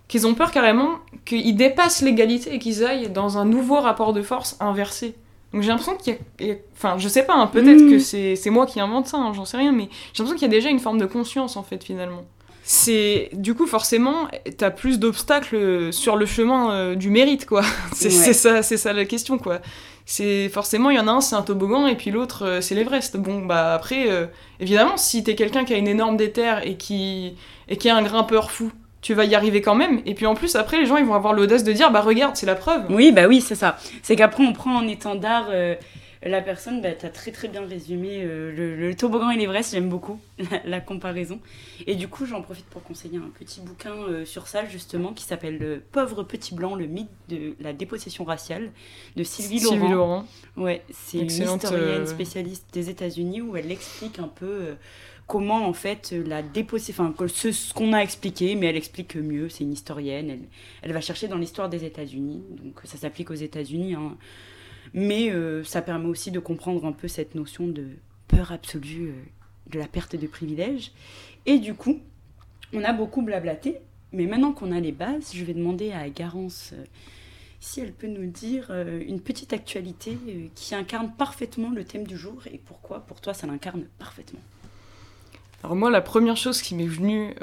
qu'ils ont peur carrément qu'ils dépassent l'égalité et qu'ils aillent dans un nouveau rapport de force inversé. Donc j'ai l'impression qu'il y a... Enfin, je sais pas, hein, peut-être
Mm.
que c'est c'est moi qui invente ça, hein, j'en sais rien, mais j'ai l'impression qu'il y a déjà une forme de conscience, en fait, finalement. C'est... Du coup, forcément, t'as plus d'obstacles sur le chemin euh, du mérite, quoi. [LAUGHS] c'est
Ouais.
ça, c'est ça la question, quoi. C'est forcément il y en a un c'est un toboggan et puis l'autre euh, c'est l'Everest. Bon bah après euh, évidemment si t'es quelqu'un qui a une énorme déterre et qui et qui est un grimpeur fou, tu vas y arriver quand même. Et puis en plus après les gens ils vont avoir l'audace de dire bah regarde c'est la preuve.
Oui, bah oui, c'est ça. C'est qu'après, on prend en étendard. euh, La personne, bah, tu as très très bien résumé euh, le, le toboggan et l'Everest, j'aime beaucoup [LAUGHS] la, la comparaison. Et du coup, j'en profite pour conseiller un petit bouquin euh, sur ça, justement, qui s'appelle Le pauvre petit blanc, le mythe de la dépossession raciale, de Sylvie,
Sylvie
Laurent.
Laurent.
Ouais, c'est une historienne
euh,
spécialiste des États-Unis où elle explique un peu euh, comment en fait euh, la dépossession, enfin ce, ce qu'on a expliqué, mais elle explique mieux. C'est une historienne. Elle, elle va chercher dans l'histoire des États-Unis, donc ça s'applique aux États-Unis. hein. Mais euh, ça permet aussi de comprendre un peu cette notion de peur absolue euh, de la perte de privilèges. Et du coup, on a beaucoup blablaté. Mais maintenant qu'on a les bases, je vais demander à Garance euh, si elle peut nous dire une petite actualité qui incarne parfaitement le thème du jour et pourquoi pour toi ça l'incarne parfaitement.
Alors moi, la première chose qui m'est venue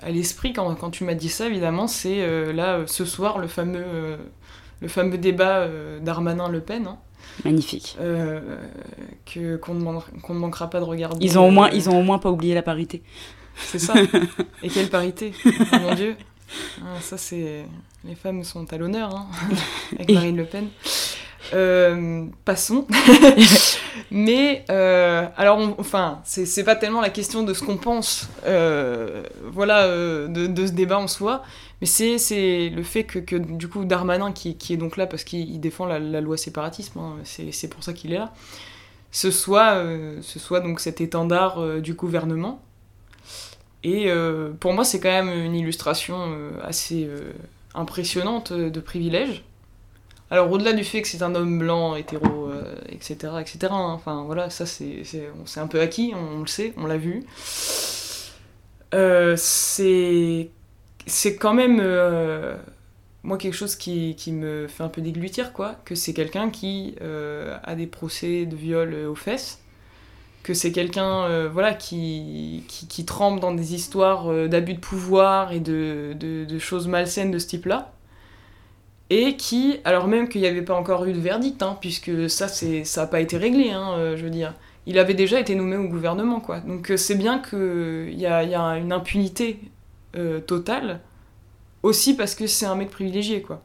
à l'esprit quand, tu m'as dit ça, évidemment, c'est là, ce soir, le fameux, le fameux débat euh, Darmanin-Le Pen, hein,
Magnifique.
euh, que, qu'on, ne manquera pas de regarder.
Ils ont, au moins, ils ont au moins pas oublié la parité.
C'est ça. Et quelle parité, oh mon Dieu. Ah, ça, c'est... Les femmes sont à l'honneur, hein, [LAUGHS] avec
Et-
Marine Le Pen. Euh, passons. [LAUGHS] Mais, euh, alors, on- enfin, c'est, c'est pas tellement la question de ce qu'on pense, voilà, de, de ce débat en soi, mais c'est, le fait que, que, du coup, Darmanin, qui, qui est donc là parce qu'il il défend la, loi séparatisme, hein, c'est, pour ça qu'il est là, ce soit, euh, ce soit donc cet étendard euh, du gouvernement. Et euh, pour moi, c'est quand même une illustration assez impressionnante de privilège. Alors, au-delà du fait que c'est un homme blanc, hétéro, etc., etc., hein, enfin voilà, ça c'est un peu acquis, on, le sait, on l'a vu. C'est c'est quand même, euh, moi, quelque chose qui, qui me fait un peu déglutir, quoi, que c'est quelqu'un qui euh, a des procès de viol euh, aux fesses, que c'est quelqu'un voilà, qui, qui, trempe dans des histoires d'abus de pouvoir et de, de, choses malsaines de ce type-là, et qui, alors même qu'il n'y avait pas encore eu de verdict, hein, puisque ça, c'est, ça n'a pas été réglé, hein, je veux dire, il avait déjà été nommé au gouvernement, quoi. Donc c'est bien qu'il y a, y a une impunité euh, totale, aussi parce que c'est un mec privilégié, quoi.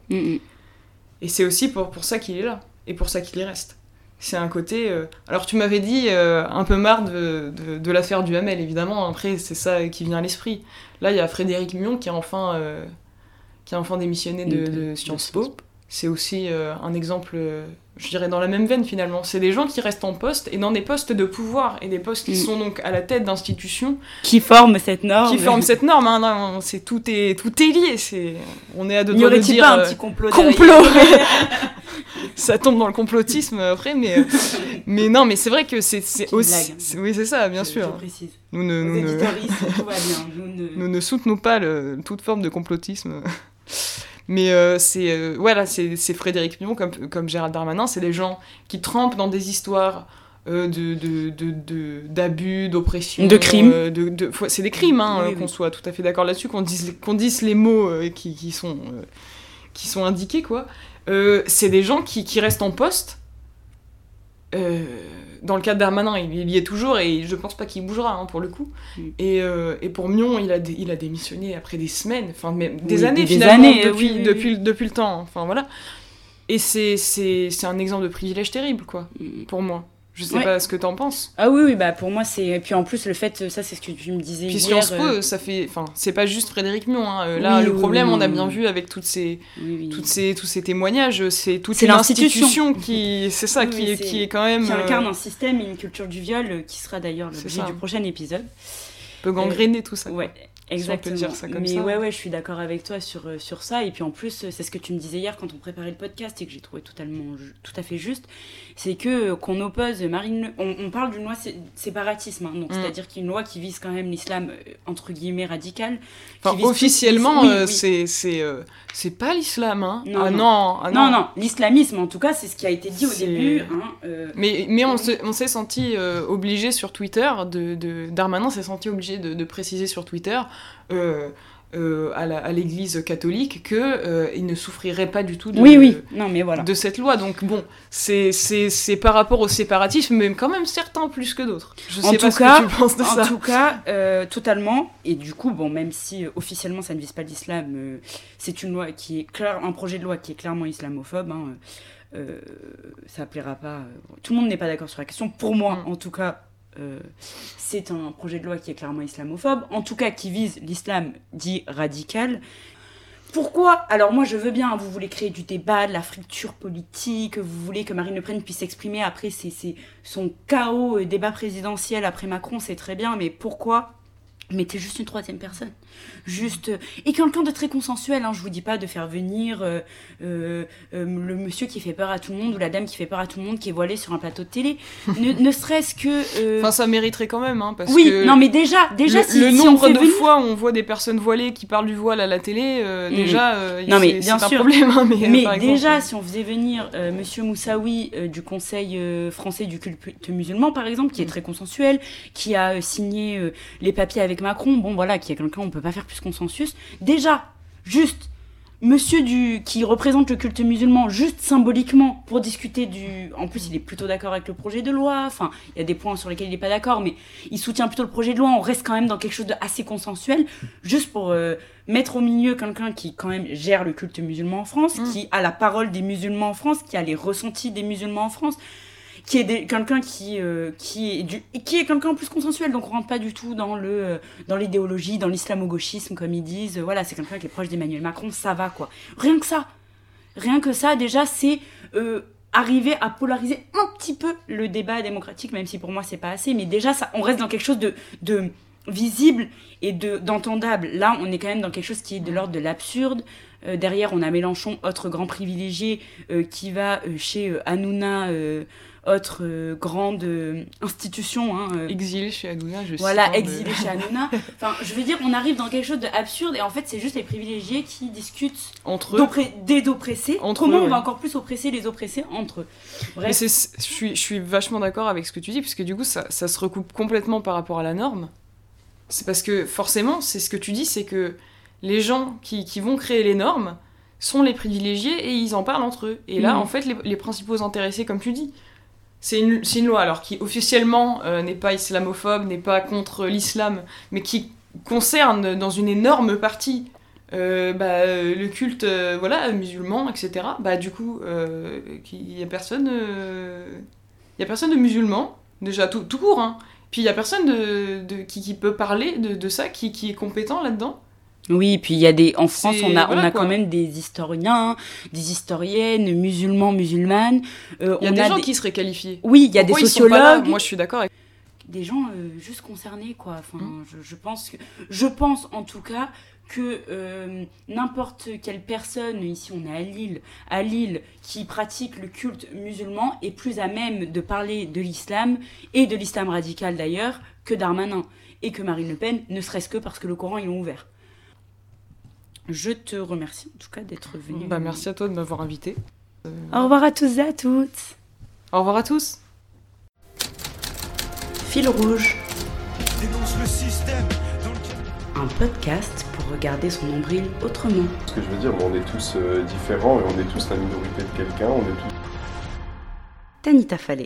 Et c'est aussi pour, pour ça qu'il est là, et pour ça qu'il y reste. C'est un côté... euh, Alors tu m'avais dit euh, un peu marre de, de, de l'affaire du Hamel, évidemment, après c'est ça qui vient à l'esprit. Là, il y a Frédéric Mion qui a enfin, euh, qui a enfin démissionné de,
De-
Sciences Po. C'est aussi un exemple, je dirais, dans la même veine finalement. C'est des gens qui restent en poste, et dans des postes de pouvoir, et des postes qui
Mm.
sont donc à la tête d'institutions
Qui forme cette norme
qui forment cette norme. Hein, non, c'est, tout, est, tout est lié. C'est, on est à deux doigts de dire...
pas un
euh,
petit complot
complot [LAUGHS] [LAUGHS] ça tombe dans le complotisme après mais euh, mais non mais c'est vrai que c'est aussi oui c'est ça bien
Je-
sûr
Je précise.
nous ne
Aux
nous ne,
éditoristes, tout va bien. Nous ne- [LAUGHS]
nous ne soutenons pas le- toute forme de complotisme mais euh, c'est euh, voilà c'est c'est Frédéric Mion comme comme Gérald Darmanin c'est des gens qui trempent dans des histoires euh, de, de, de, de- d'abus, d'oppression.
De crimes.
euh, de, de- c'est des crimes, hein,
Oui,
euh, qu'on soit tout à fait d'accord là-dessus, qu'on dise, qu'on dise les mots euh, qui, qui, sont, euh, qui sont indiqués, quoi. Euh, c'est des gens qui, qui restent en poste. Euh, dans le cas Darmanin, il, il y est toujours et je pense pas qu'il bougera hein, pour le coup.
Mm.
Et, euh, et pour Mion, il a, dé- il a démissionné après des semaines, enfin même des
Oui,
années
des
finalement,
années,
depuis,
oui, oui,
depuis,
oui.
le- depuis le temps. Enfin voilà. Et c'est un exemple de privilège terrible, quoi,
Mm.
pour moi. Je sais
Ouais.
pas ce que t'en penses.
Ah oui, oui, bah pour moi c'est. Et puis en plus, le fait, ça c'est ce que tu me disais
Puis
hier.
Sciences Po,
euh,
ça fait. Enfin, c'est pas juste Frédéric Mion. hein. Euh, Là,
Oui,
le problème,
oui,
on a bien vu avec toutes ces, toutes ces, tous ces témoignages, c'est toute
l'institution.
institution qui. C'est ça, qui, est, qui est quand même.
qui
euh,
incarne un système et une culture du viol euh, qui sera d'ailleurs l'objet du prochain épisode.
peut gangréner tout ça. quoi.
Ouais, exactement.
dire ça comme
Mais
ça.
ouais, ouais, je suis d'accord avec toi sur, euh, sur ça. Et puis en plus, euh, c'est ce que tu me disais hier quand on préparait le podcast et que j'ai trouvé totalement tout à fait juste. C'est que euh, qu'on oppose Marine. Le- On, on parle d'une loi sé- séparatisme, hein,
Mm.
c'est-à-dire qu'une loi qui vise quand même l'islam euh, entre guillemets radical.
Enfin,
plus-
officiellement,
oui,
euh,
oui.
c'est euh, pas l'islam. Hein.
Non,
ah
non.
non, ah
Non, non, l'islamisme en tout cas, c'est ce qui a été dit au début. hein, euh,
Mais, mais on s'est on s'est senti euh, obligé sur Twitter, de, de, Darmanin s'est senti obligé de, de préciser sur Twitter euh, à l'église catholique que euh, ne souffrirait pas du tout de,
Oui, oui, non, mais voilà.
de cette loi. Donc bon, c'est par rapport au séparatisme, mais quand même certains plus que d'autres. Je
En
sais pas
tout
ce
cas-
que tu penses de
En
ça.
tout cas, euh, totalement. Et du coup, bon, même si officiellement ça ne vise pas l'islam, c'est une loi qui est clair, un projet de loi qui est clairement islamophobe. hein, ça plaira pas. Tout le monde n'est pas d'accord sur la question. Pour moi,
Mm.
en tout cas, euh, c'est un projet de loi qui est clairement islamophobe, en tout cas qui vise l'islam dit radical. Pourquoi? Alors moi je veux bien, vous voulez créer du débat, de la fracture politique, vous voulez que Marine Le Pen puisse s'exprimer après son chaos euh, débat présidentiel après Macron, c'est très bien, mais pourquoi? Mettez juste une troisième personne Juste et quelqu'un de très consensuel, hein, je vous dis pas de faire venir euh, euh, euh, le monsieur qui fait peur à tout le monde ou la dame qui fait peur à tout le monde qui est voilée sur un plateau de télé, [LAUGHS] ne, ne serait-ce que...
Enfin, ça mériterait quand même, hein, parce
oui,
que
non mais déjà, déjà
le,
si,
le nombre de
venir-
fois où on voit des personnes voilées qui parlent du voile à la télé, déjà,
Non, mais bien
c'est un
sûr.
problème. hein, mais
Mais
exemple,
déjà, si on faisait venir Monsieur Moussaoui du Conseil français du culte musulman, par exemple, qui est
Mm.
très consensuel, qui a signé les papiers avec Macron, bon voilà, qui est quelqu'un, on peut pas faire plus consensus. Déjà, juste Monsieur du qui représente le culte musulman, juste symboliquement, pour discuter du. En plus, il est plutôt d'accord avec le projet de loi. Enfin, il y a des points sur lesquels il n'est pas d'accord, mais il soutient plutôt le projet de loi. On reste quand même dans quelque chose d'assez consensuel, juste pour euh, mettre au milieu quelqu'un qui quand même gère le culte musulman en France,
Mm.
qui a la parole des musulmans en France, qui a les ressentis des musulmans en France, qui est quelqu'un qui euh, qui est qui est quelqu'un en plus consensuel. Donc on rentre pas du tout dans le euh, dans l'idéologie, dans l'islamo-gauchisme comme ils disent. Voilà, c'est quelqu'un qui est proche d'Emmanuel Macron, ça va quoi. Rien que ça, rien que ça déjà c'est euh, arriver à polariser un petit peu le débat démocratique, même si pour moi c'est pas assez, mais déjà ça, on reste dans quelque chose de, de visible et de d'entendable. Là, on est quand même dans quelque chose qui est de l'ordre de l'absurde. Euh, derrière, on a Mélenchon, autre grand privilégié, euh, qui va euh, chez euh, Hanouna, euh, autre euh, grande euh, institution. Hein, euh,
Exilé chez Hanouna, je
voilà,
cite, hein,
exilé chez Hanouna. [LAUGHS] Enfin, je veux dire, on arrive dans quelque chose d'absurde et en fait, c'est juste les privilégiés qui discutent
Entre eux.
des oppressés.
Entre
Comment
eux,
on va encore plus oppresser les oppressés entre eux? Bref.
je suis, je suis vachement d'accord avec ce que tu dis, puisque du coup, ça, ça se recoupe complètement par rapport à la norme. C'est parce que forcément, c'est ce que tu dis, c'est que les gens qui, qui vont créer les normes sont les privilégiés et ils en parlent entre eux. Et là,
Mhm.
en fait, les, les principaux intéressés, comme tu dis, c'est une, loi alors qui officiellement euh, n'est pas islamophobe, n'est pas contre l'islam, mais qui concerne dans une énorme partie euh, bah, euh, le culte voilà musulman etc bah du coup il y a personne de musulman. Déjà tout, court hein. Puis il y a personne de, qui, peut parler de, ça qui est compétent là-dedans
Oui, puis il y a des en France, on a
voilà,
on a
quoi.
quand même des historiens, des historiennes, musulmans, musulmanes. Euh,
il y a
on
des
a
gens
des-
qui seraient qualifiés
Oui, il y a
Pourquoi
des sociologues,
moi je suis d'accord avec
des gens euh, juste concernés, quoi. Enfin,
Mm.
je, je pense que, je pense en tout cas que euh, n'importe quelle personne ici, on est à Lille, à Lille, qui pratique le culte musulman est plus à même de parler de l'islam et de l'islam radical d'ailleurs que Darmanin et que Marine Le Pen, ne serait-ce que parce que le Coran ils l'ont ouvert. Je te remercie en tout cas d'être venu.
bah merci à toi de m'avoir invité
Au revoir à tous et à toutes.
au revoir à tous
Fil rouge.
Dénonce le système dans lequel...
un podcast pour regarder son nombril autrement.
Ce que je veux dire, on est tous euh, différents et on est tous la minorité de quelqu'un, on est tous
Tanita Fallet.